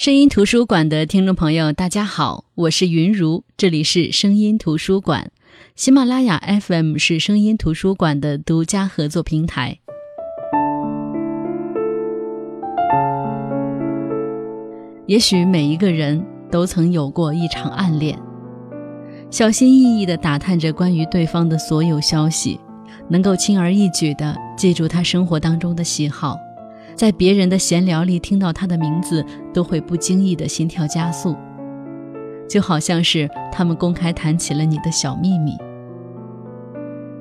声音图书馆的听众朋友，大家好，我是云如，这里是声音图书馆。喜马拉雅 FM 是声音图书馆的独家合作平台。也许每一个人都曾有过一场暗恋，小心翼翼地打探着关于对方的所有消息，能够轻而易举地记住他生活当中的喜好。在别人的闲聊里听到他的名字，都会不经意的心跳加速，就好像是他们公开谈起了你的小秘密。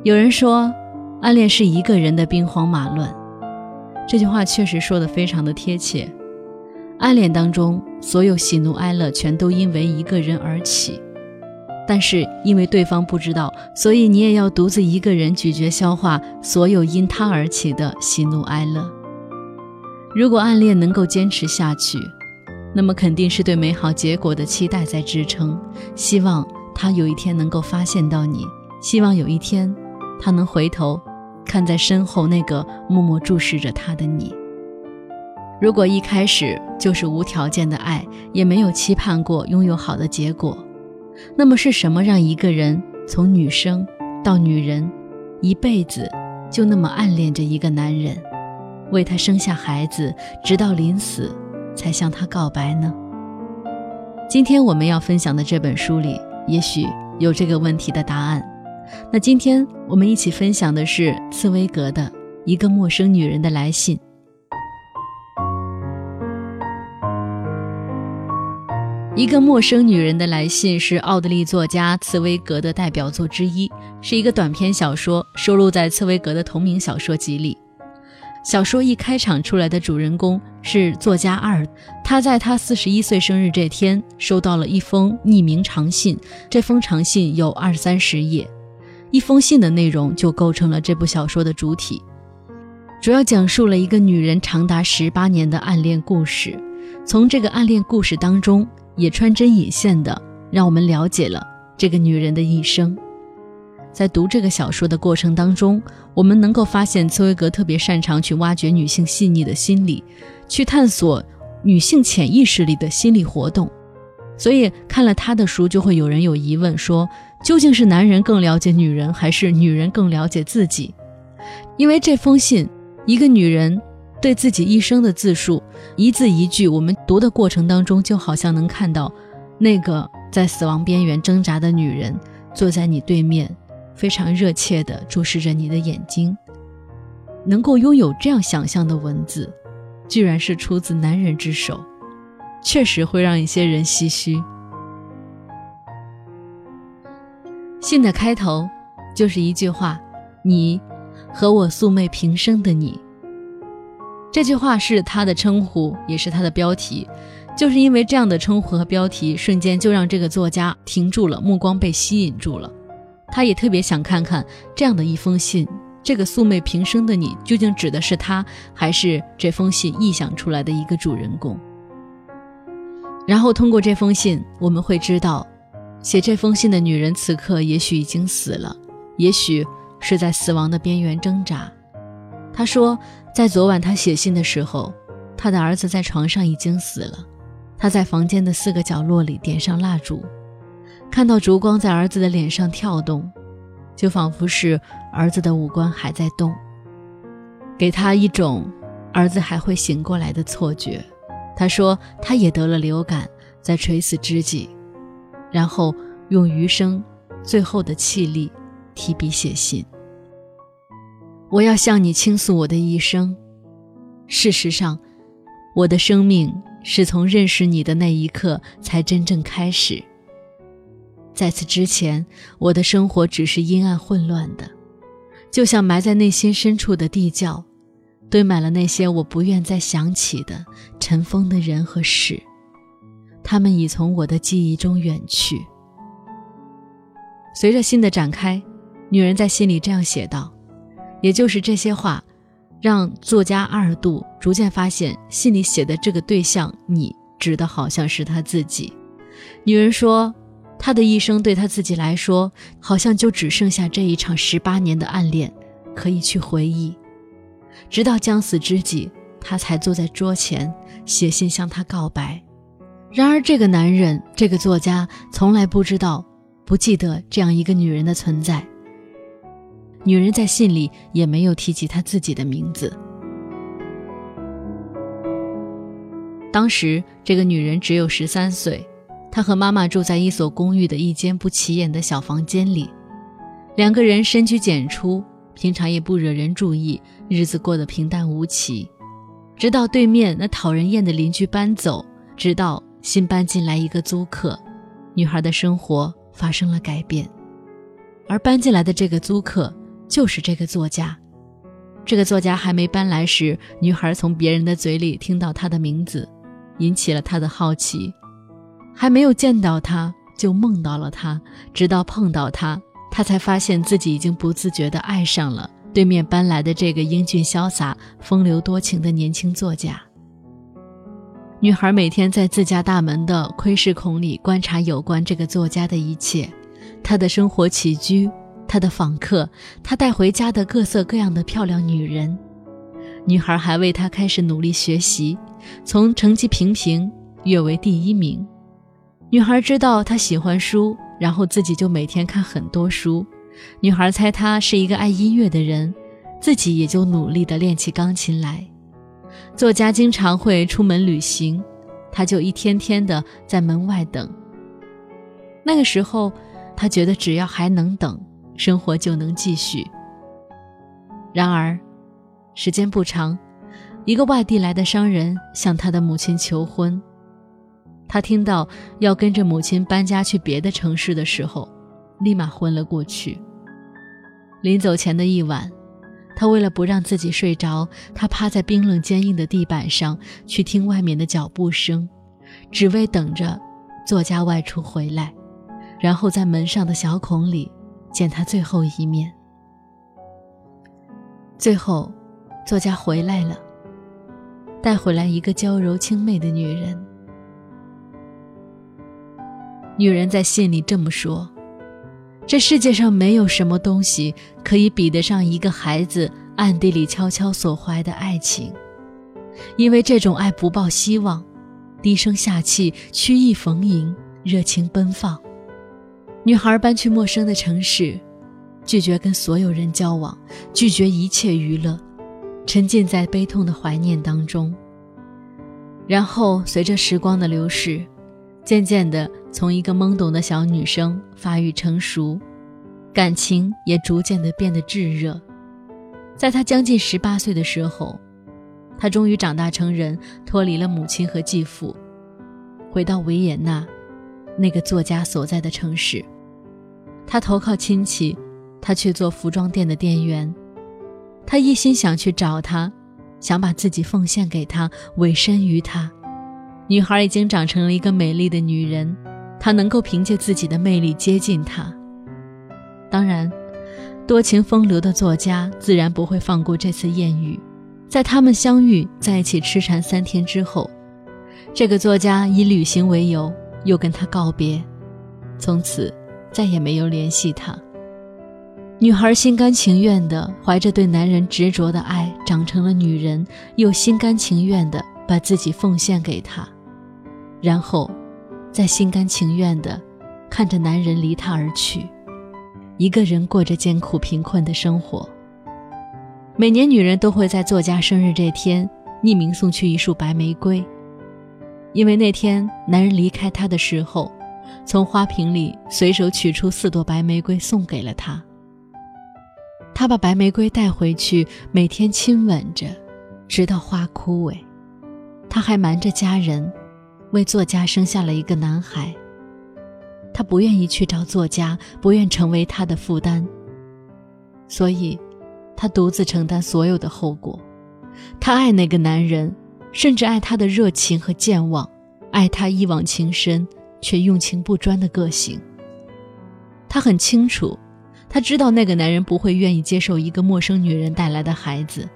有人说，暗恋是一个人的兵荒马乱，这句话确实说的非常的贴切。暗恋当中，所有喜怒哀乐全都因为一个人而起，但是因为对方不知道，所以你也要独自一个人咀嚼消化所有因他而起的喜怒哀乐。如果暗恋能够坚持下去，那么肯定是对美好结果的期待在支撑。希望他有一天能够发现到你，希望有一天他能回头看在身后那个默默注视着他的你。如果一开始就是无条件的爱，也没有期盼过拥有好的结果，那么是什么让一个人从女生到女人，一辈子就那么暗恋着一个男人？为他生下孩子，直到临死才向他告白呢。今天我们要分享的这本书里，也许有这个问题的答案。那今天我们一起分享的是茨威格的《一个陌生女人的来信》。一个陌生女人的来信是奥地利作家茨威格的代表作之一，是一个短篇小说，收录在茨威格的同名小说集里。小说一开场出来的主人公是作家二，他在他四十一岁生日这天收到了一封匿名长信，这封长信有二三十页，一封信的内容就构成了这部小说的主体，主要讲述了一个女人长达十八年的暗恋故事，从这个暗恋故事当中也穿针引线的让我们了解了这个女人的一生。在读这个小说的过程当中，我们能够发现茨威格特别擅长去挖掘女性细腻的心理，去探索女性潜意识里的心理活动。所以看了他的书，就会有人有疑问说，究竟是男人更了解女人，还是女人更了解自己？因为这封信，一个女人对自己一生的自述，一字一句，我们读的过程当中，就好像能看到那个在死亡边缘挣扎的女人坐在你对面。非常热切地注视着你的眼睛，能够拥有这样想象的文字，居然是出自男人之手，确实会让一些人唏嘘。信的开头就是一句话：“你和我素昧平生的你。”这句话是他的称呼，也是他的标题。就是因为这样的称呼和标题，瞬间就让这个作家停住了，目光被吸引住了。他也特别想看看这样的一封信，这个素昧平生的你究竟指的是他，还是这封信臆想出来的一个主人公？然后通过这封信，我们会知道，写这封信的女人此刻也许已经死了，也许是在死亡的边缘挣扎。她说，在昨晚她写信的时候，她的儿子在床上已经死了，她在房间的四个角落里点上蜡烛。看到烛光在儿子的脸上跳动，就仿佛是儿子的五官还在动，给他一种儿子还会醒过来的错觉。他说他也得了流感，在垂死之际，然后用余生最后的气力提笔写信。我要向你倾诉我的一生。事实上，我的生命是从认识你的那一刻才真正开始。在此之前，我的生活只是阴暗混乱的，就像埋在内心深处的地窖，堆满了那些我不愿再想起的尘封的人和事，他们已从我的记忆中远去。随着信的展开，女人在信里这样写道，也就是这些话，让作家阿尔杜逐渐发现，信里写的这个对象，你指的好像是他自己。女人说。他的一生对他自己来说，好像就只剩下这一场十八年的暗恋可以去回忆，直到将死之际，他才坐在桌前写信向他告白，然而，这个男人，这个作家，从来不知道、不记得这样一个女人的存在。女人在信里也没有提及她自己的名字。当时，这个女人只有十三岁，她和妈妈住在一所公寓的一间不起眼的小房间里，两个人深居简出，平常也不惹人注意，日子过得平淡无奇。直到对面那讨人厌的邻居搬走，直到。新搬进来一个租客，女孩的生活发生了改变，而搬进来的这个租客就是这个作家。这个作家还没搬来时，女孩从别人的嘴里听到他的名字，引起了她的好奇。还没有见到他，就梦到了他，直到碰到他，他才发现自己已经不自觉地爱上了对面搬来的这个英俊潇洒、风流多情的年轻作家。女孩每天在自家大门的窥视孔里观察有关这个作家的一切，他的生活起居，他的访客，他带回家的各色各样的漂亮女人。女孩还为他开始努力学习，从成绩平平跃为第一名。女孩知道他喜欢书，然后自己就每天看很多书。女孩猜他是一个爱音乐的人，自己也就努力地练起钢琴来。作家经常会出门旅行，他就一天天的在门外等。那个时候，他觉得只要还能等，生活就能继续。然而，时间不长，一个外地来的商人向他的母亲求婚。他听到要跟着母亲搬家去别的城市的时候，立马昏了过去。临走前的一晚。他为了不让自己睡着，他趴在冰冷坚硬的地板上去听外面的脚步声，只为等着作家外出回来，然后在门上的小孔里见他最后一面。最后，作家回来了，带回来一个娇柔清媚的女人。女人在信里这么说。这世界上没有什么东西可以比得上一个孩子暗地里悄悄所怀的爱情，因为这种爱不抱希望，低声下气，曲意逢迎，热情奔放。女孩搬去陌生的城市，拒绝跟所有人交往，拒绝一切娱乐，沉浸在悲痛的怀念当中。然后随着时光的流逝。渐渐的，从一个懵懂的小女生发育成熟，感情也逐渐的变得炙热。在她将近十八岁的时候，她终于长大成人，脱离了母亲和继父，回到维也纳，那个作家所在的城市。她投靠亲戚，她去做服装店的店员。她一心想去找他，想把自己奉献给他，委身于他。女孩已经长成了一个美丽的女人，他能够凭借自己的魅力接近他。当然，多情风流的作家自然不会放过这次艳遇。在他们相遇在一起痴缠三天之后，这个作家以旅行为由又跟他告别，从此再也没有联系他。女孩心甘情愿地怀着对男人执着的爱长成了女人，又心甘情愿地把自己奉献给他。然后，在心甘情愿地看着男人离她而去，一个人过着艰苦贫困的生活。每年，女人都会在作家生日这天匿名送去一束白玫瑰，因为那天男人离开她的时候，从花瓶里随手取出四朵白玫瑰送给了她。她把白玫瑰带回去，每天亲吻着，直到花枯萎。她还瞒着家人。为作家生下了一个男孩。他不愿意去找作家，不愿成为他的负担，所以，他独自承担所有的后果。他爱那个男人，甚至爱他的热情和健忘，爱他一往情深却用情不专的个性。他很清楚，他知道那个男人不会愿意接受一个陌生女人带来的孩子。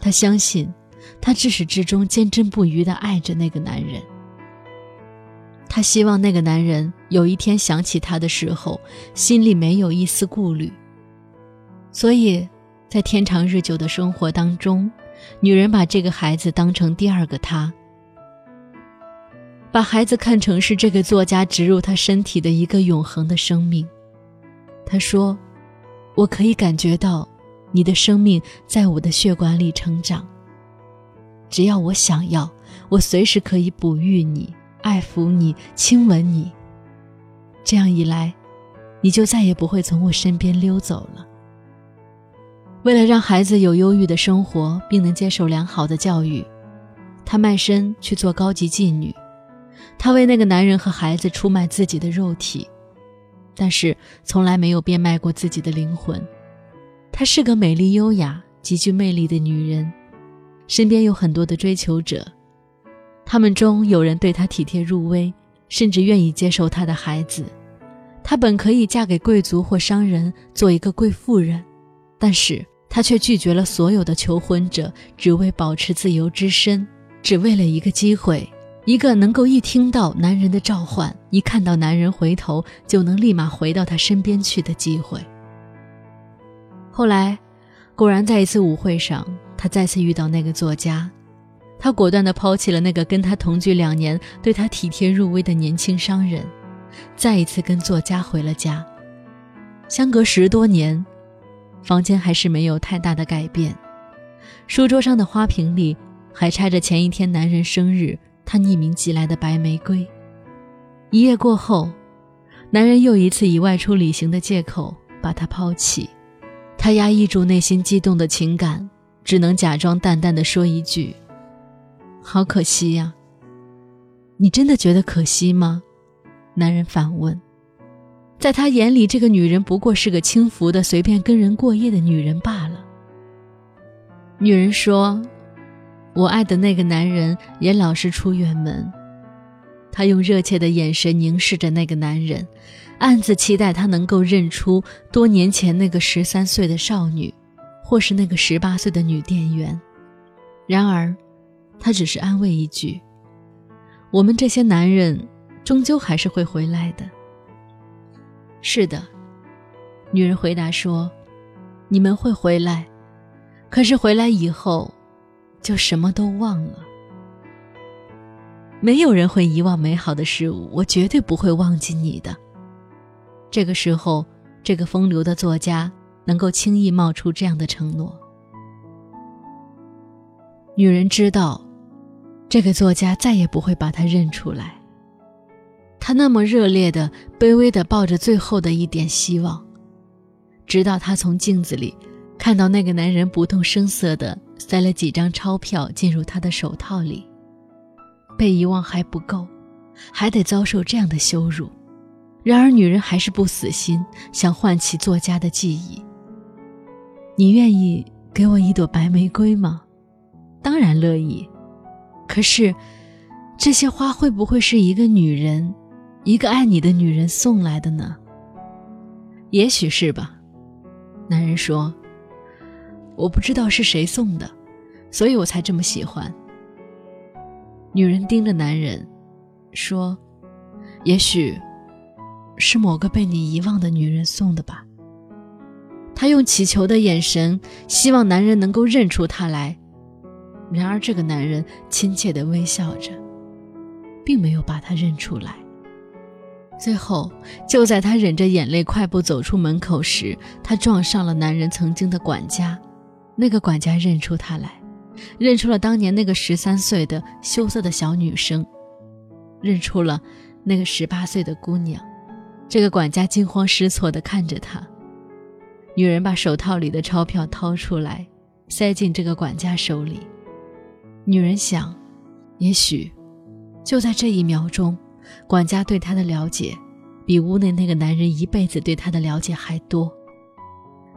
他相信，他至始至终坚贞不渝地爱着那个男人。他希望那个男人有一天想起她的时候，心里没有一丝顾虑。所以，在天长日久的生活当中，女人把这个孩子当成第二个他。把孩子看成是这个作家植入他身体的一个永恒的生命。他说：“我可以感觉到你的生命在我的血管里成长。只要我想要，我随时可以哺育你、爱抚你、亲吻你。这样一来，你就再也不会从我身边溜走了。”为了让孩子有优裕的生活，并能接受良好的教育，她卖身去做高级妓女。她为那个男人和孩子出卖自己的肉体，但是从来没有变卖过自己的灵魂。她是个美丽、优雅、极具魅力的女人，身边有很多的追求者，他们中有人对她体贴入微，甚至愿意接受她的孩子。她本可以嫁给贵族或商人，做一个贵妇人，但是她却拒绝了所有的求婚者，只为保持自由之身，只为了一个机会。一个能够一听到男人的召唤，一看到男人回头就能立马回到他身边去的机会。后来，果然在一次舞会上，他再次遇到那个作家，他果断地抛弃了那个跟他同居两年、对他体贴入微的年轻商人，再一次跟作家回了家。相隔十多年，房间还是没有太大的改变，书桌上的花瓶里还插着前一天男人生日。他匿名寄来的白玫瑰。一夜过后，男人又一次以外出旅行的借口把她抛弃。他压抑住内心激动的情感，只能假装淡淡的说一句：“好可惜呀。”你真的觉得可惜吗？男人反问。在他眼里，这个女人不过是个轻浮的、随便跟人过夜的女人罢了。女人说。我爱的那个男人也老是出远门，他用热切的眼神凝视着那个男人，暗自期待他能够认出多年前那个十三岁的少女，或是那个十八岁的女店员。然而，他只是安慰一句：“我们这些男人，终究还是会回来的。”是的，女人回答说：“你们会回来，可是回来以后。”就什么都忘了。没有人会遗忘美好的事物，我绝对不会忘记你的。这个时候，这个风流的作家能够轻易冒出这样的承诺。女人知道，这个作家再也不会把她认出来。她那么热烈的、卑微的抱着最后的一点希望，直到她从镜子里看到那个男人不动声色的。塞了几张钞票进入他的手套里。被遗忘还不够，还得遭受这样的羞辱。然而，女人还是不死心，想唤起作家的记忆。你愿意给我一朵白玫瑰吗？当然乐意。可是，这些花会不会是一个女人，一个爱你的女人送来的呢？也许是吧。男人说。我不知道是谁送的，所以我才这么喜欢。女人盯着男人，说：“也许是某个被你遗忘的女人送的吧。”她用乞求的眼神，希望男人能够认出她来。然而，这个男人亲切地微笑着，并没有把她认出来。最后，就在她忍着眼泪快步走出门口时，她撞上了男人曾经的管家。那个管家认出她来，认出了当年那个十三岁的羞涩的小女生，认出了那个十八岁的姑娘。这个管家惊慌失措地看着她。女人把手套里的钞票掏出来，塞进这个管家手里。女人想，也许就在这一秒钟，管家对她的了解，比屋内那个男人一辈子对她的了解还多。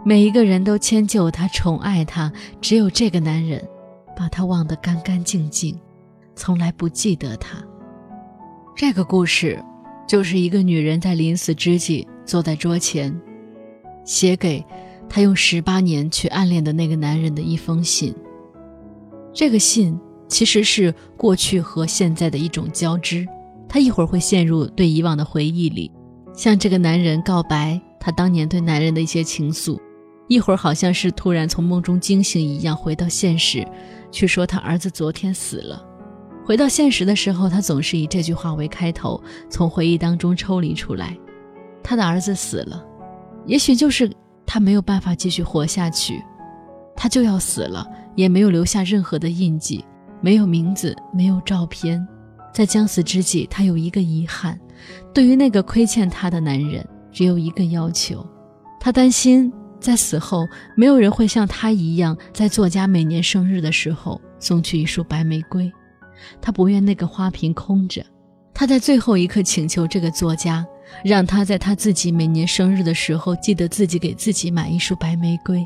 每一个人都迁就她，宠爱她，只有这个男人，把她忘得干干净净，从来不记得她。这个故事，就是一个女人在临死之际，坐在桌前，写给她用十八年去暗恋的那个男人的一封信。这个信其实是过去和现在的一种交织，她一会儿会陷入对以往的回忆里，向这个男人告白她当年对男人的一些情愫。一会儿好像是突然从梦中惊醒一样回到现实，去说他儿子昨天死了，回到现实的时候，他总是以这句话为开头，从回忆当中抽离出来。他的儿子死了，也许就是他没有办法继续活下去，他就要死了，也没有留下任何的印记，没有名字，没有照片。在将死之际，他有一个遗憾，对于那个亏欠他的男人，只有一个要求，他担心在死后没有人会像他一样，在作家每年生日的时候送去一束白玫瑰。他不愿那个花瓶空着，他在最后一刻请求这个作家，让他在他自己每年生日的时候，记得自己给自己买一束白玫瑰。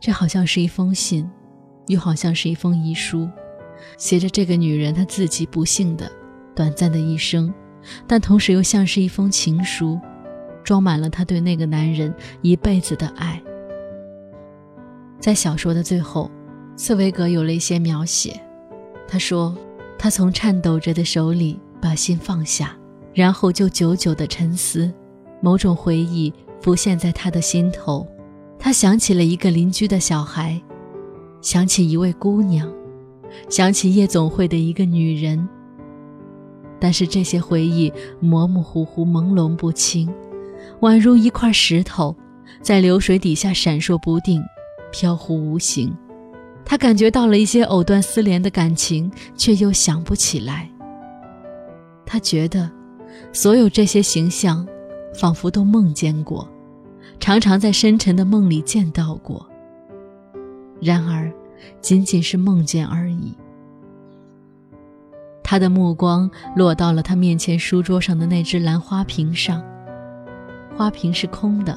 这好像是一封信，又好像是一封遗书，写着这个女人她自己不幸的、短暂的一生，但同时又像是一封情书，装满了她对那个男人一辈子的爱。在小说的最后，茨威格有了一些描写。他说：“他从颤抖着的手里把信放下，然后就久久的沉思。某种回忆浮现在他的心头。他想起了一个邻居的小孩，想起一位姑娘，想起夜总会的一个女人。但是这些回忆模模糊糊、朦胧不清，宛如一块石头，在流水底下闪烁不定，飘忽无形。”他感觉到了一些藕断丝连的感情，却又想不起来。他觉得，所有这些形象，仿佛都梦见过，常常在深沉的梦里见到过。然而，仅仅是梦见而已。他的目光落到了他面前书桌上的那只蓝花瓶上，花瓶是空的，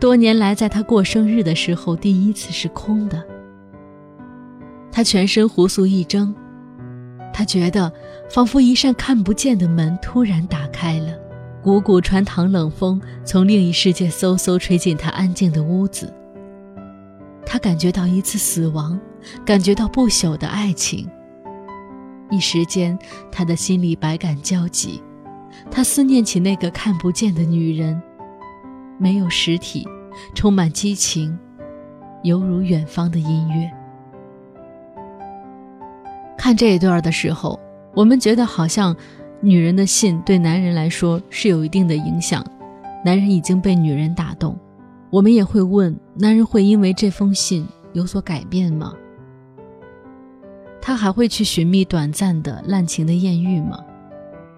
多年来在他过生日的时候，第一次是空的。他全身胡素一怔，他觉得仿佛一扇看不见的门突然打开了，股股穿堂冷风从另一世界嗖嗖吹进他安静的屋子。他感觉到一次死亡，感觉到不朽的爱情。一时间，他的心里百感交集，他思念起那个看不见的女人，没有实体，充满激情，犹如远方的音乐。看这一段的时候，我们觉得好像女人的信对男人来说是有一定的影响，男人已经被女人打动。我们也会问：男人会因为这封信有所改变吗？他还会去寻觅短暂的滥情的艳遇吗？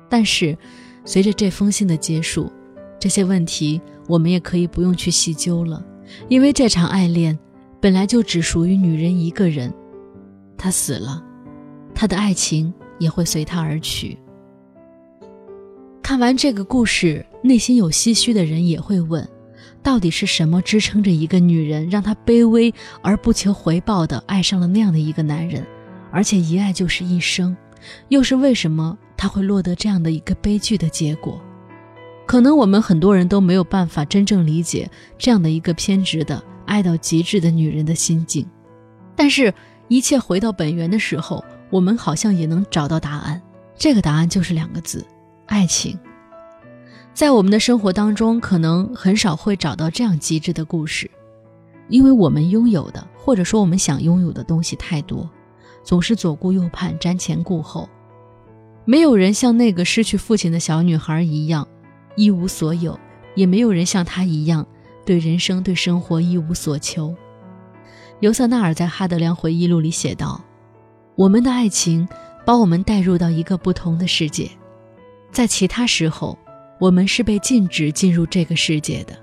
但是，随着这封信的结束，这些问题我们也可以不用去细究了，因为这场爱恋本来就只属于女人一个人，他死了。他的爱情也会随他而去。看完这个故事，内心有唏嘘的人也会问：到底是什么支撑着一个女人，让她卑微而不求回报的爱上了那样的一个男人，而且一爱就是一生？又是为什么她会落得这样的一个悲剧的结果？可能我们很多人都没有办法真正理解这样的一个偏执的爱到极致的女人的心境。但是，一切回到本源的时候。我们好像也能找到答案，这个答案就是两个字：爱情。在我们的生活当中，可能很少会找到这样极致的故事，因为我们拥有的，或者说我们想拥有的东西太多，总是左顾右盼、瞻前顾后。没有人像那个失去父亲的小女孩一样一无所有，也没有人像她一样对人生、对生活一无所求。尤瑟纳尔在《哈德良回忆录》里写道。我们的爱情把我们带入到一个不同的世界，在其他时候，我们是被禁止进入这个世界的。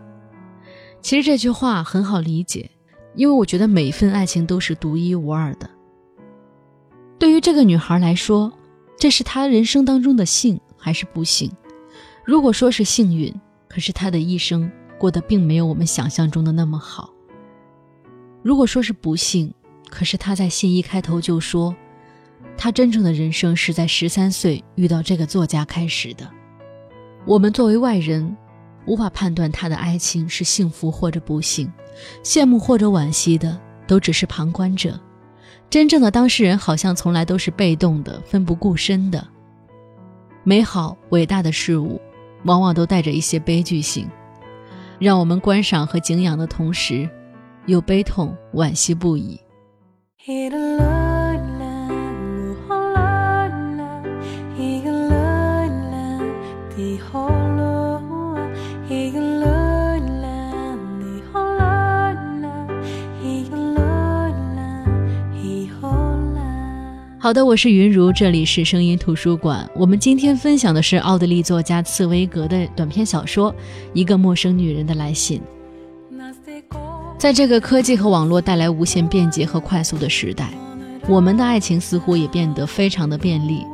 其实这句话很好理解，因为我觉得每一份爱情都是独一无二的。对于这个女孩来说，这是她人生当中的幸还是不幸？如果说是幸运，可是她的一生过得并没有我们想象中的那么好。如果说是不幸，可是她在信一开头就说。她真正的人生是在十三岁遇到这个作家开始的。我们作为外人，无法判断他的爱情是幸福或者不幸，羡慕或者惋惜的都只是旁观者。真正的当事人好像从来都是被动的、奋不顾身的。美好伟大的事物，往往都带着一些悲剧性，让我们观赏和敬仰的同时，又悲痛惋惜不已。好的，我是云如，这里是声音图书馆。我们今天分享的是奥地利作家茨威格的短篇小说《一个陌生女人的来信》。在这个科技和网络带来无限便捷和快速的时代，我们的爱情似乎也变得非常的便利。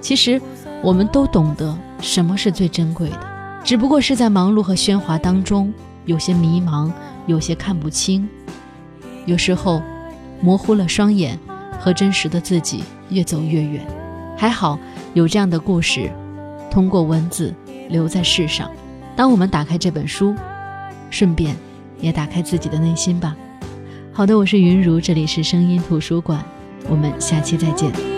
其实，我们都懂得什么是最珍贵的，只不过是在忙碌和喧哗当中，有些迷茫，有些看不清，有时候模糊了双眼。和真实的自己越走越远，还好有这样的故事，通过文字留在世上。当我们打开这本书，顺便也打开自己的内心吧。好的，我是云如，这里是声音图书馆，我们下期再见。